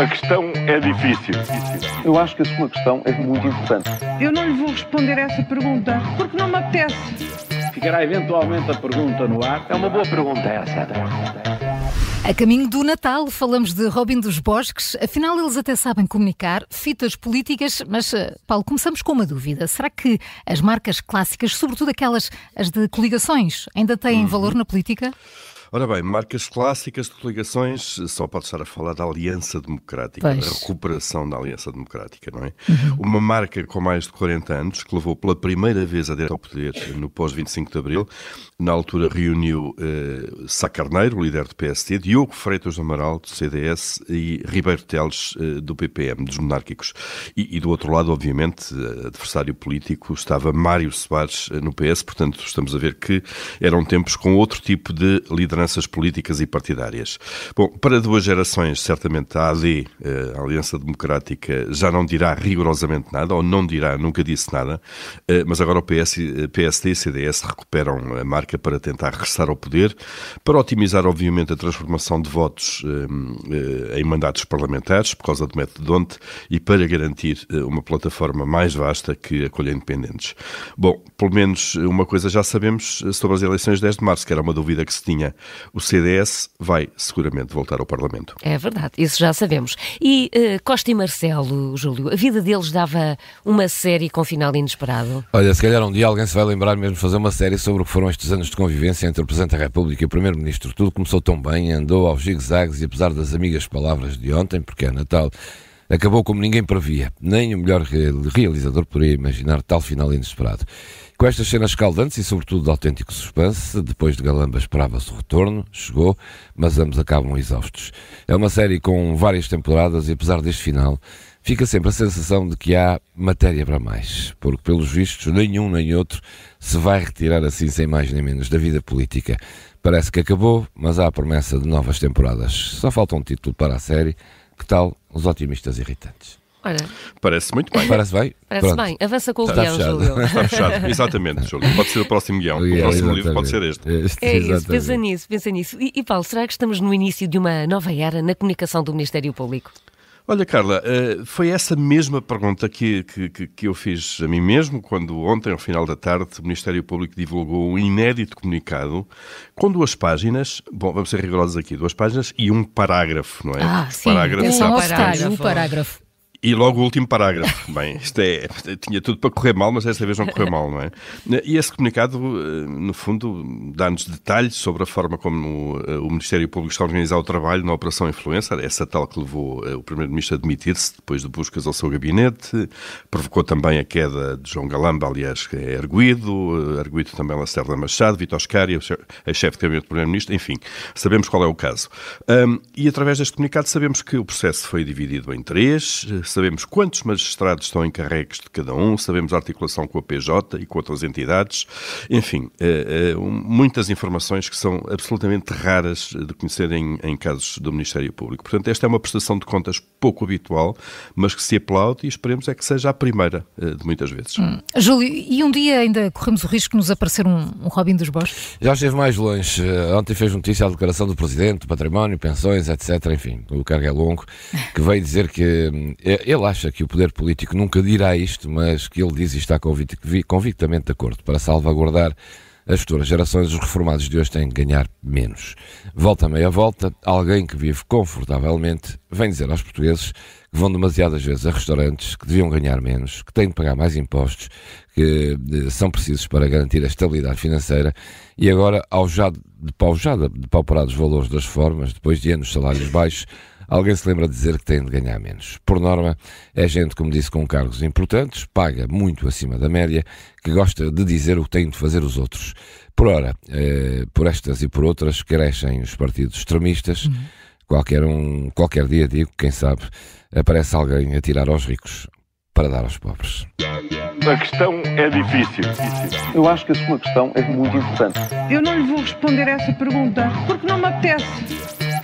A questão é difícil. Eu acho que a sua questão é muito importante. Eu não lhe vou responder essa pergunta porque não me apetece. Ficará eventualmente a pergunta no ar. É uma boa pergunta essa. A caminho do Natal, falamos de Robin dos Bosques. Afinal, eles até sabem comunicar fitas políticas, mas, eh, Paulo, começamos com uma dúvida. Será que as marcas clássicas, sobretudo aquelas as de coligações, ainda têm Uhum. valor na política? Ora bem, marcas clássicas de coligações, só pode estar a falar da Aliança Democrática, Pois. da recuperação da Aliança Democrática, não é? Uma marca com mais de 40 anos, que levou pela primeira vez a direita ao poder no pós-25 de Abril, na altura reuniu eh, Sá Carneiro, líder do PST, Diogo Freitas do Amaral, do CDS, e Ribeiro Teles, eh, do PPM, dos monárquicos. E, e do outro lado, obviamente, eh, adversário político, estava Mário Soares no PS, portanto, estamos a ver que eram tempos com outro tipo de políticas e partidárias. Bom, para duas gerações, certamente a AD, eh, a Aliança Democrática, já não dirá rigorosamente nada, ou não dirá, nunca disse nada, eh, mas agora o PS, eh, PSD e CDS recuperam a marca para tentar regressar ao poder, para otimizar, obviamente, a transformação de votos em mandatos parlamentares, por causa do método Donte, e para garantir uma plataforma mais vasta que acolha independentes. Bom, pelo menos uma coisa já sabemos sobre as eleições de 10 de março, que era uma dúvida que se tinha. O CDS vai seguramente voltar ao Parlamento. É verdade, isso já sabemos. E eh, Costa e Marcelo, Júlio, a vida deles dava uma série com final inesperado? Olha, se calhar um dia alguém se vai lembrar mesmo de fazer uma série sobre o que foram estes anos de convivência entre o Presidente da República e o Primeiro-Ministro. Tudo começou tão bem, andou aos zigue-zagues e apesar das amigas palavras de ontem, porque é Natal, acabou como ninguém previa. Nem o melhor re- realizador poderia imaginar tal final inesperado. Com estas cenas escaldantes e sobretudo de autêntico suspense, depois de Galamba esperava-se o retorno, chegou, mas ambos acabam exaustos. É uma série com várias temporadas e apesar deste final, fica sempre a sensação de que há matéria para mais, porque pelos vistos nenhum nem outro se vai retirar assim sem mais nem menos da vida política. Parece que acabou, mas há a promessa de novas temporadas. Só falta um título para a série. Que tal os otimistas irritantes? Olha, Parece muito bem. Parece bem? parece Pronto. bem. Avança com o Está guião, fechado. Júlio. Está fechado. Exatamente, Júlio. Pode ser o próximo guião. O próximo livro pode ser este. Este, É isso, exatamente. pensa nisso, pensa nisso. E, e Paulo, será que estamos no início de uma nova era na comunicação do Ministério Público? Olha, Carla, eh, foi essa mesma pergunta que, que, que- eu fiz a mim mesmo quando ontem, ao final da tarde, o Ministério Público divulgou um inédito comunicado com duas páginas, bom, vamos ser rigorosos aqui, duas páginas e um parágrafo, não é? Ah, Os sim. parágrafos bastante. detalhe, o parágrafo. E logo o último parágrafo. Bem, isto é. Tinha tudo para correr mal, mas desta vez não correu mal, não é? E esse comunicado, eh, no fundo, dá-nos detalhes sobre a forma como eh, o Ministério Público está a organizar o trabalho na Operação Influencer, essa tal que levou eh, o Primeiro-Ministro a demitir-se depois de buscas ao seu gabinete, provocou também a queda de João Galamba, aliás, que é arguído, arguído também Lacerda Machado, Vitor Scari, a chefe de gabinete do Primeiro-Ministro, enfim, sabemos qual é o caso. Ahm, e através deste comunicado sabemos que o processo foi dividido em três, sabemos quantos magistrados estão encarregues de cada um, sabemos a articulação com a PJ e com outras entidades, enfim, eh, eh, muitas informações que são absolutamente raras de conhecer em, em casos do Ministério Público. Portanto, esta é uma prestação de contas pouco habitual, mas que se aplaude e esperemos é que seja a primeira eh, de muitas vezes. Júlio, e um dia ainda corremos o risco de nos aparecer um, um Robin dos Bosques? Já esteve mais longe. Ontem fez notícia a declaração do Presidente, do património, pensões, etc. Enfim, o cargo é longo, que veio dizer que hum, eh, ele acha que o poder político nunca dirá isto, mas que ele diz e está convic- vi- convictamente de acordo para salvaguardar as futuras gerações, os reformados de hoje têm que ganhar menos. Volta a meia volta, alguém que vive confortavelmente vem dizer aos portugueses que vão demasiadas vezes a restaurantes, que deviam ganhar menos, que têm de pagar mais impostos, que eh, são precisos para garantir a estabilidade financeira e agora, ao já de pau já de pauperados valores das reformas, depois de anos salários baixos, alguém se lembra de dizer que têm de ganhar menos. Por norma, é gente, como disse, com cargos importantes, paga muito acima da média, que gosta de dizer o que têm de fazer os outros. Por ora, eh, por estas e por outras, crescem os partidos extremistas. Qualquer, um, qualquer dia, digo, quem sabe, aparece alguém a tirar aos ricos para dar aos pobres. A questão é difícil. Eu acho que a sua questão é muito importante. Eu não lhe vou responder essa pergunta porque não me apetece.